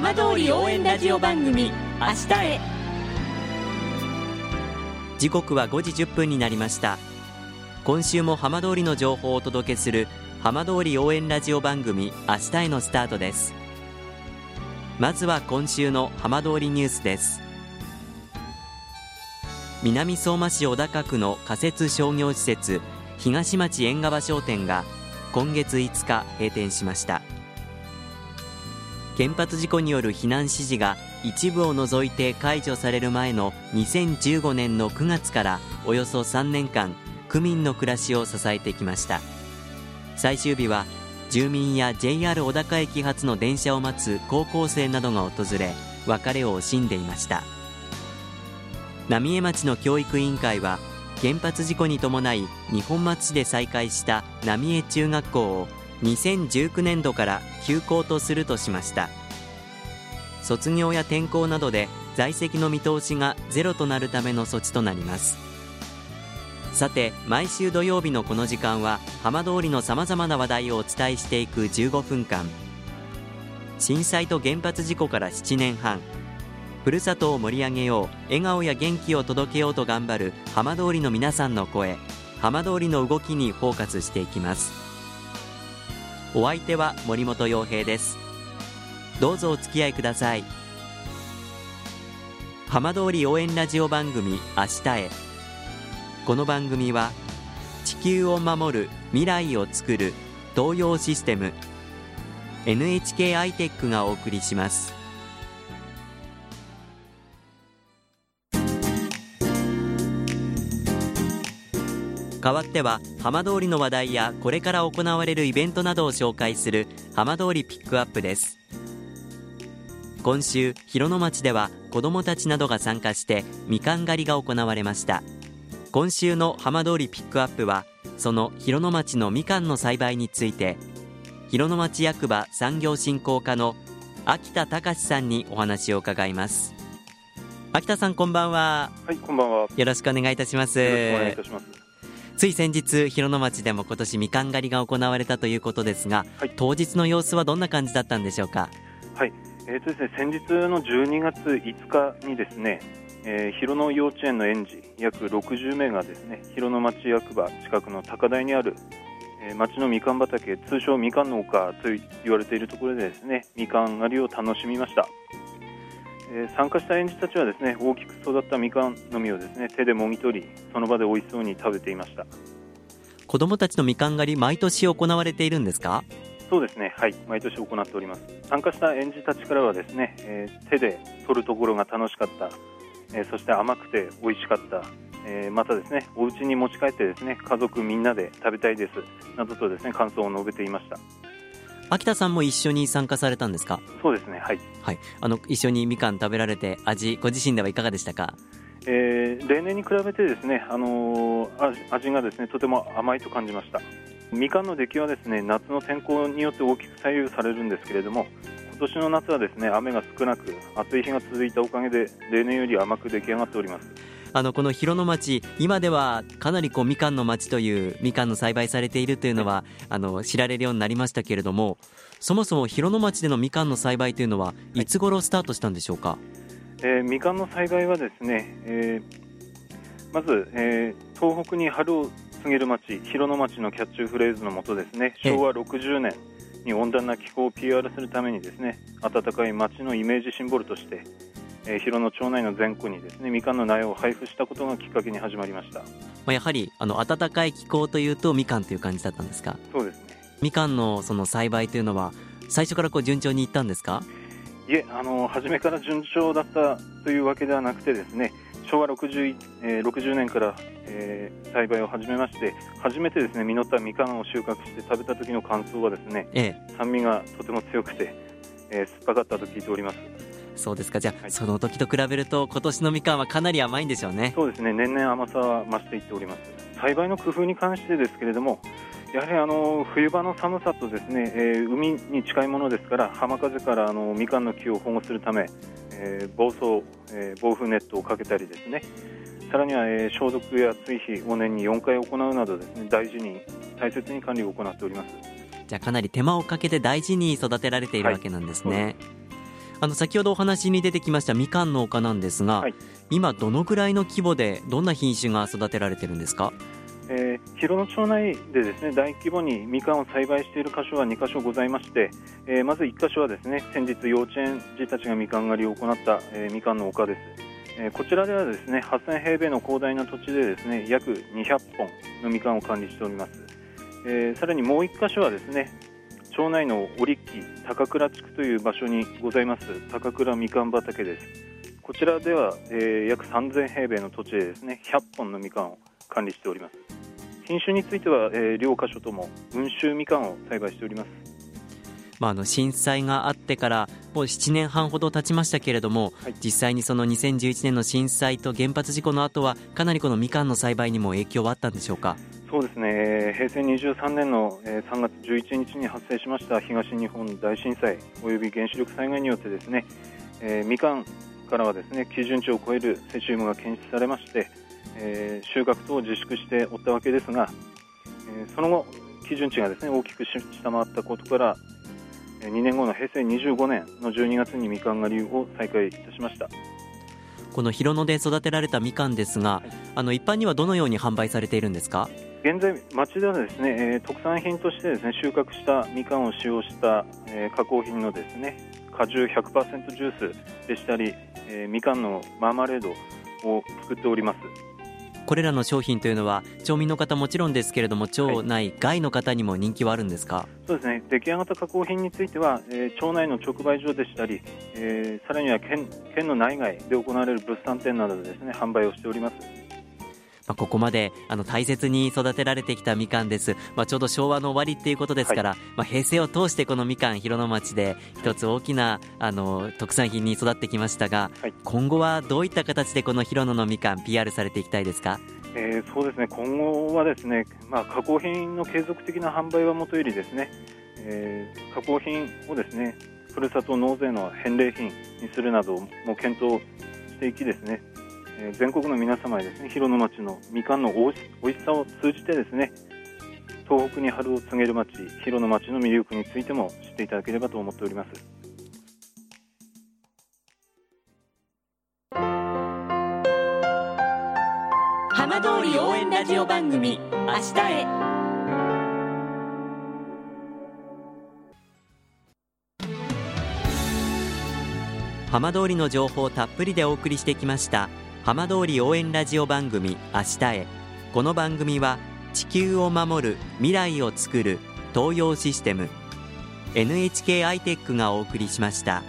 浜通り応援ラジオ番組明日へ。時刻は5時1分になりました。今週も浜通りの情報をお届けする浜通り応援ラジオ番組明日へのスタートです。まずは今週の浜通りニュースです。南相馬市小高区の仮設商業施設東町縁側商店が今月5日閉店しました。原発事故による避難指示が一部を除いて解除される前の2015年の9月からおよそ3年間区民の暮らしを支えてきました。最終日は住民や JR 小高駅発の電車を待つ高校生などが訪れ別れを惜しんでいました。浪江町の教育委員会は原発事故に伴い二本松市で再開した浪江中学校を2019年度から休校とするとしました。卒業や転校などで在籍の見通しがゼロとなるための措置となります。さて毎週土曜日のこの時間は浜通りのさまざまな話題をお伝えしていく15分間。震災と原発事故から7年半。ふるさとを盛り上げよう笑顔や元気を届けようと頑張る浜通りの皆さんの声。浜通りの動きにフォーカスしていきます。お相手は森本洋平です。どうぞお付き合いください。浜通り応援ラジオ番組明日へ。この番組は地球を守る未来をつくる東洋システム NHK アイテックがお送りします。代わっては浜通りの話題やこれから行われるイベントなどを紹介する浜通りピックアップです。今週広野町では子どもたちなどが参加してみかん狩りが行われました。今週の浜通りピックアップはその広野町のみかんの栽培について広野町役場産業振興課の秋田隆さんにお話を伺います。秋田さんこんばんは。はいこんばんは。よろしくお願いいたします。よろしくお願いいたしますつい先日広野町でも今年みかん狩りが行われたということですが、はい。当日の様子はどんな感じだったんでしょうか？はい。えーとですね先日の12月5日にですね、えー広野幼稚園の園児約60名がですね広野町役場近くの高台にある、えー町のみかん畑通称みかんの丘と言われているところでですねみかん狩りを楽しみました、えー参加した園児たちはですね大きく育ったみかんの実をですね手でもぎ取りその場で美味しそうに食べていました。子どもたちのみかん狩り毎年行われているんですか？そうですね、はい、毎年行っております。参加した園児たちからはですね、えー手で取るところが楽しかった、えーそして甘くて美味しかった、えーまたですね、お家に持ち帰ってですね、家族みんなで食べたいです。などとですね、感想を述べていました。秋田さんも一緒に参加されたんですか？そうですね、はい。はいあの一緒にみかん食べられて味ご自身ではいかがでしたか？えー例年に比べてですね、あのー味味がですね、とても甘いと感じました。みかんの出来はですね、夏の天候によって大きく左右されるんですけれども、今年の夏はですね、雨が少なく、暑い日が続いたおかげで、例年より甘く出来上がっております。あのこの広野町今ではかなりこうみかんの町というみかんの栽培されているというのはあの知られるようになりましたけれどもそもそも広野町でのみかんの栽培というのはい。つ頃スタートしたんでしょうか、えーみかんの栽培はですね、えーまず、えー東北に春を告げる町広野町のキャッチフレーズのもとですねええ。昭和60年に温暖な気候を PR するためにですね暖かい町のイメージシンボルとして、えー広野町内の全区にですねみかんの苗を配布したことがきっかけに始まりました。まあ、やはりあの暖かい気候というとみかんという感じだったんですか？そうですね。みかんのその栽培というのは最初からこう順調にいったんですか？いえあの初めから順調だったというわけではなくてですね昭和 60,、えー60年から、えー栽培を始めまして初めてですね実ったみかんを収穫して食べた時の感想はですねええ。酸味がとても強くて、えー酸っぱかったと聞いておりますそうですか。じゃあ、はい。その時と比べると今年のみかんはかなり甘いんでしょうね。そうですね。年々甘さは増していっております。栽培の工夫に関してですけれどもやはりあの冬場の寒さとですね、えー海に近いものですから浜風からあのみかんの木を保護するため、えー防草、えー防風ネットをかけたりですね。さらには、えー消毒や追肥を年に4回行うなどですね大事に大切に管理を行っております。じゃあかなり手間をかけて大事に育てられているはい。わけなんですね、あの先ほどお話に出てきましたみかん農家なんですが、はい、今どのぐらいの規模でどんな品種が育てられてるんですか？えー、広野町内でですね大規模にみかんを栽培している箇所は2箇所ございまして、えー、まず1箇所はですね先日幼稚園児たちがみかん狩りを行った、えー、みかんの丘です、えー、こちらではですね8000平米の広大な土地でですね約200本のみかんを管理しております、えー、さらにもう1箇所はですね町内の織木高倉地区という場所にございます高倉みかん畑ですこちらでは、えー、約3000平米の土地でですね100本のみかんを管理しております品種については、えー、両箇所とも温州みかんを栽培しております。まあ、あの震災があってからもう7年半ほど経ちましたけれども、はい、実際にその2011年の震災と原発事故の後はかなりこのみかんの栽培にも影響はあったんでしょうか？そうですね。平成23年の3月11日に発生しました東日本大震災および原子力災害によってですね、えー、みかんからはですね基準値を超えるセシウムが検出されましてえー、収穫等を自粛しておったわけですが、えー、その後、基準値がですね大きく下回ったことから2年後の平成25年の12月にみかん狩りを再開いたしました。この広野で育てられたみかんですが、はい、あの一般にはどのように販売されているんですか？現在、町ではですね、えー、特産品としてですね収穫したみかんを使用した、えー、加工品のですね果汁100%ジュースでしたり、えー、みかんのマーマレードを作っております。これらの商品というのは町民の方もちろんですけれども町内外の方にも人気はあるんですか、そうですね。出来上がった加工品については、えー、町内の直売所でしたり、えー、さらには県県の内外で行われる物産展などでですね販売をしております。まあ、ここまであの大切に育てられてきたみかんです、まあ、ちょうど昭和の終わりっていうことですから、はい、まあ、平成を通してこのみかん広野町で一つ大きなあの特産品に育ってきましたが、はい、今後はどういった形でこの広野のみかん PR されていきたいですか？えー、そうですね。今後はですね、まあ、加工品の継続的な販売はもとよりですね、えー、加工品をですねふるさと納税の返礼品にするなども検討していきですねえ全国の皆様へですね広野町のみかんのおいしさを通じてですね東北に春を告げる町広野町の魅力についても知っていただければと思っております。浜通り応援ラジオ番組明日へ。浜通りの情報をたっぷりでお送りしてきました。浜通り応援ラジオ番組明日へこの番組は地球を守る未来をつくる東洋システム NHK アイテックがお送りしました。